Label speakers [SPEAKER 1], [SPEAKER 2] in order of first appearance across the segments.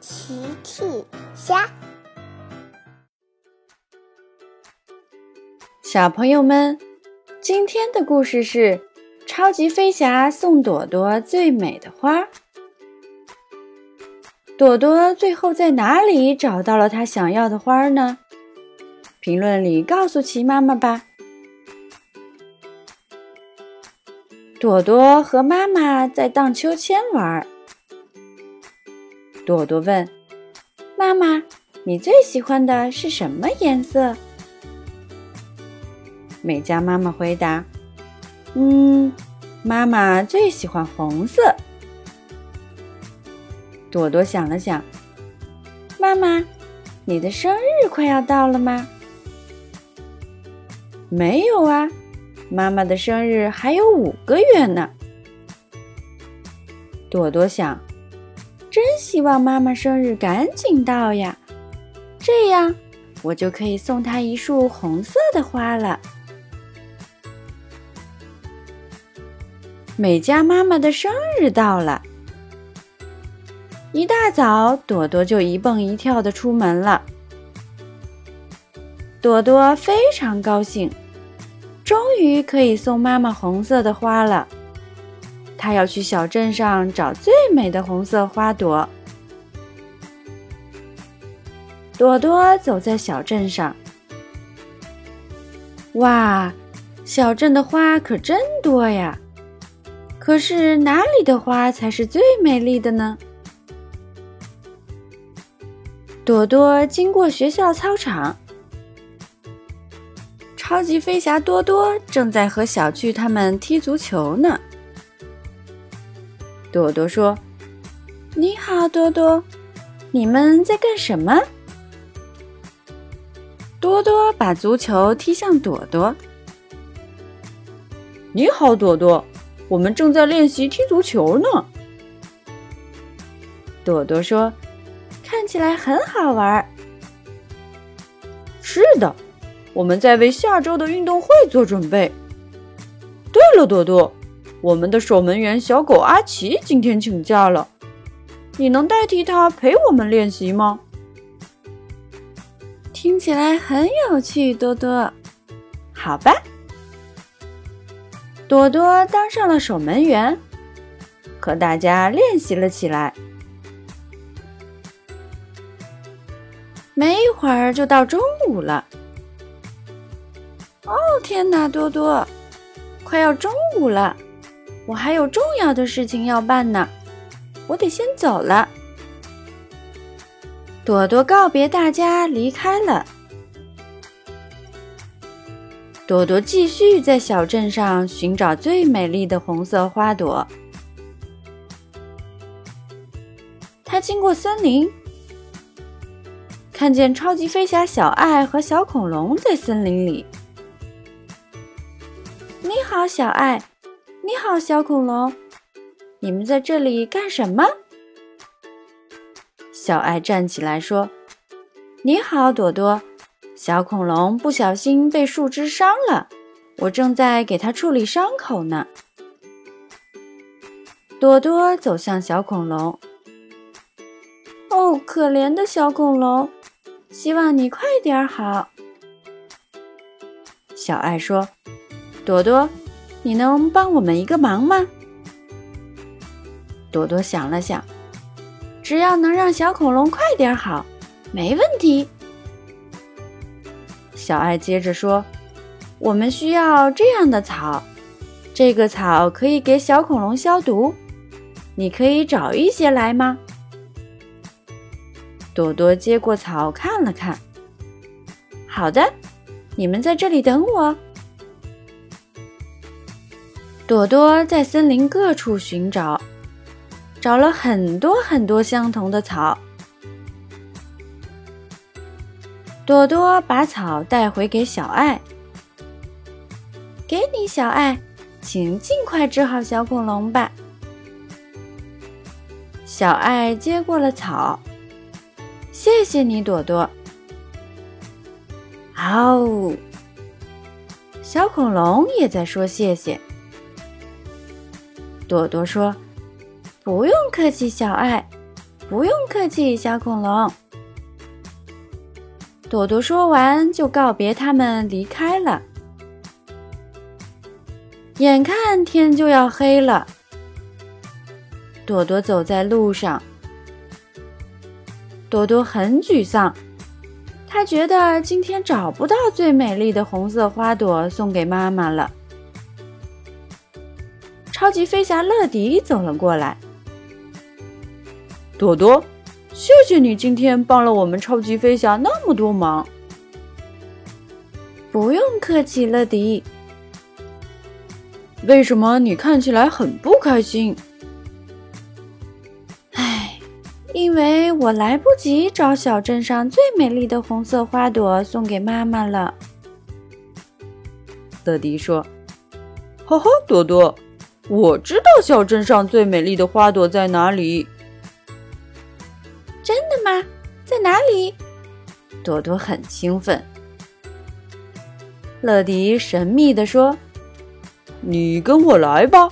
[SPEAKER 1] 奇趣虾，
[SPEAKER 2] 小朋友们，今天的故事是超级飞侠送朵朵最美的花。朵朵最后在哪里找到了她想要的花呢？评论里告诉奇妈妈吧。朵朵和妈妈在荡秋千玩。朵朵问：“妈妈，你最喜欢的是什么颜色？”美嘉妈妈回答：“嗯，妈妈最喜欢红色。”朵朵想了想：“妈妈，你的生日快要到了吗？”“没有啊。”妈妈的生日还有五个月呢。朵朵想，真希望妈妈生日赶紧到呀，这样我就可以送她一束红色的花了。美嘉妈妈的生日到了，一大早，朵朵就一蹦一跳的出门了。朵朵非常高兴。终于可以送妈妈红色的花了。他要去小镇上找最美的红色花朵。朵朵走在小镇上，哇，小镇的花可真多呀！可是哪里的花才是最美丽的呢？朵朵经过学校操场。超级飞侠多多正在和小巨他们踢足球呢。朵朵说：“你好，多多，你们在干什么？”多多把足球踢向朵朵。
[SPEAKER 3] “你好，朵朵，我们正在练习踢足球呢。”
[SPEAKER 2] 朵朵说：“看起来很好玩。”“
[SPEAKER 3] 是的。”我们在为下周的运动会做准备。对了，朵朵，我们的守门员小狗阿奇今天请假了，你能代替他陪我们练习吗？
[SPEAKER 2] 听起来很有趣，多多。好吧，多多当上了守门员，和大家练习了起来。没一会儿就到中午了。哦天哪，多多，快要中午了，我还有重要的事情要办呢，我得先走了。朵朵告别大家离开了。朵朵继续在小镇上寻找最美丽的红色花朵。他经过森林，看见超级飞侠小爱和小恐龙在森林里。你好，小爱。好，小恐龙。你们在这里干什么？小爱站起来说：“你好，朵朵。小恐龙不小心被树枝伤了，我正在给它处理伤口呢。”朵朵走向小恐龙。哦，可怜的小恐龙，希望你快点好。小爱说。朵朵，你能帮我们一个忙吗？朵朵想了想，只要能让小恐龙快点好，没问题。小爱接着说：“我们需要这样的草，这个草可以给小恐龙消毒，你可以找一些来吗？”朵朵接过草看了看，好的，你们在这里等我。朵朵在森林各处寻找，找了很多很多相同的草。朵朵把草带回给小爱，给你，小爱，请尽快治好小恐龙吧。小爱接过了草，谢谢你，朵朵。哦，小恐龙也在说谢谢。朵朵说：“不用客气，小爱，不用客气，小恐龙。朵朵说完，就告别他们离开了。眼看天就要黑了，朵朵走在路上，朵朵很沮丧。她觉得今天找不到最美丽的红色花朵送给妈妈了。超级飞侠乐迪走了过来，
[SPEAKER 3] 朵朵，谢谢你今天帮了我们超级飞侠那么多忙。
[SPEAKER 2] 不用客气，乐迪。
[SPEAKER 3] 为什么你看起来很不开心？
[SPEAKER 2] 唉，因为我来不及找小镇上最美丽的红色花朵送给妈妈了。
[SPEAKER 3] 乐迪说：“哈哈，朵朵，我知道小镇上最美丽的花朵在哪里。”
[SPEAKER 2] 真的吗？在哪里？朵朵很兴奋。乐迪神秘地说。
[SPEAKER 3] 你跟我来吧。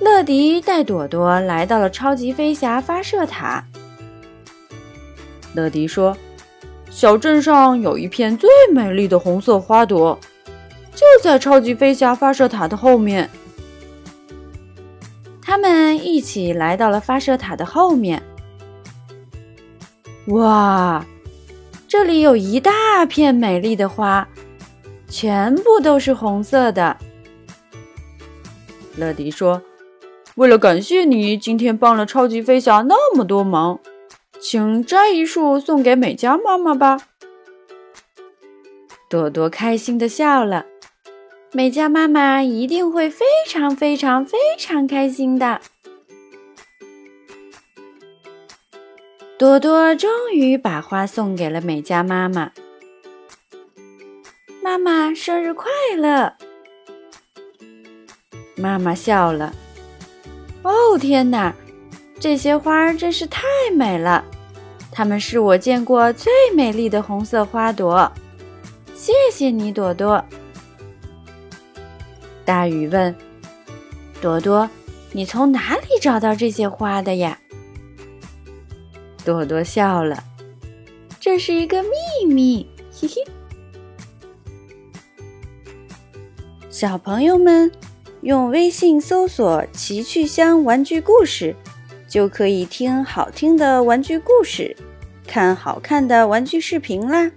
[SPEAKER 2] 乐迪带朵朵来到了超级飞侠发射塔。
[SPEAKER 3] 乐迪说：“小镇上有一片最美丽的红色花朵，就在超级飞侠发射塔的后面。”
[SPEAKER 2] 他们一起来到了发射塔的后面。哇，这里有一大片美丽的花。全部都是红色的。
[SPEAKER 3] 乐迪说：“为了感谢你今天帮了超级飞侠那么多忙，请摘一束送给美嘉妈妈吧。”
[SPEAKER 2] 朵朵开心的笑了，美嘉妈妈一定会非常非常非常开心的。朵朵终于把花送给了美嘉妈妈。妈妈生日快乐！妈妈笑了。哦天哪，这些花儿真是太美了！它们是我见过最美丽的红色花朵。谢谢你，朵朵。大雨问：“朵朵，你从哪里找到这些花的呀？”朵朵笑了。这是一个秘密，嘿嘿。小朋友们，用微信搜索“奇趣箱玩具故事”，就可以听好听的玩具故事，看好看的玩具视频啦。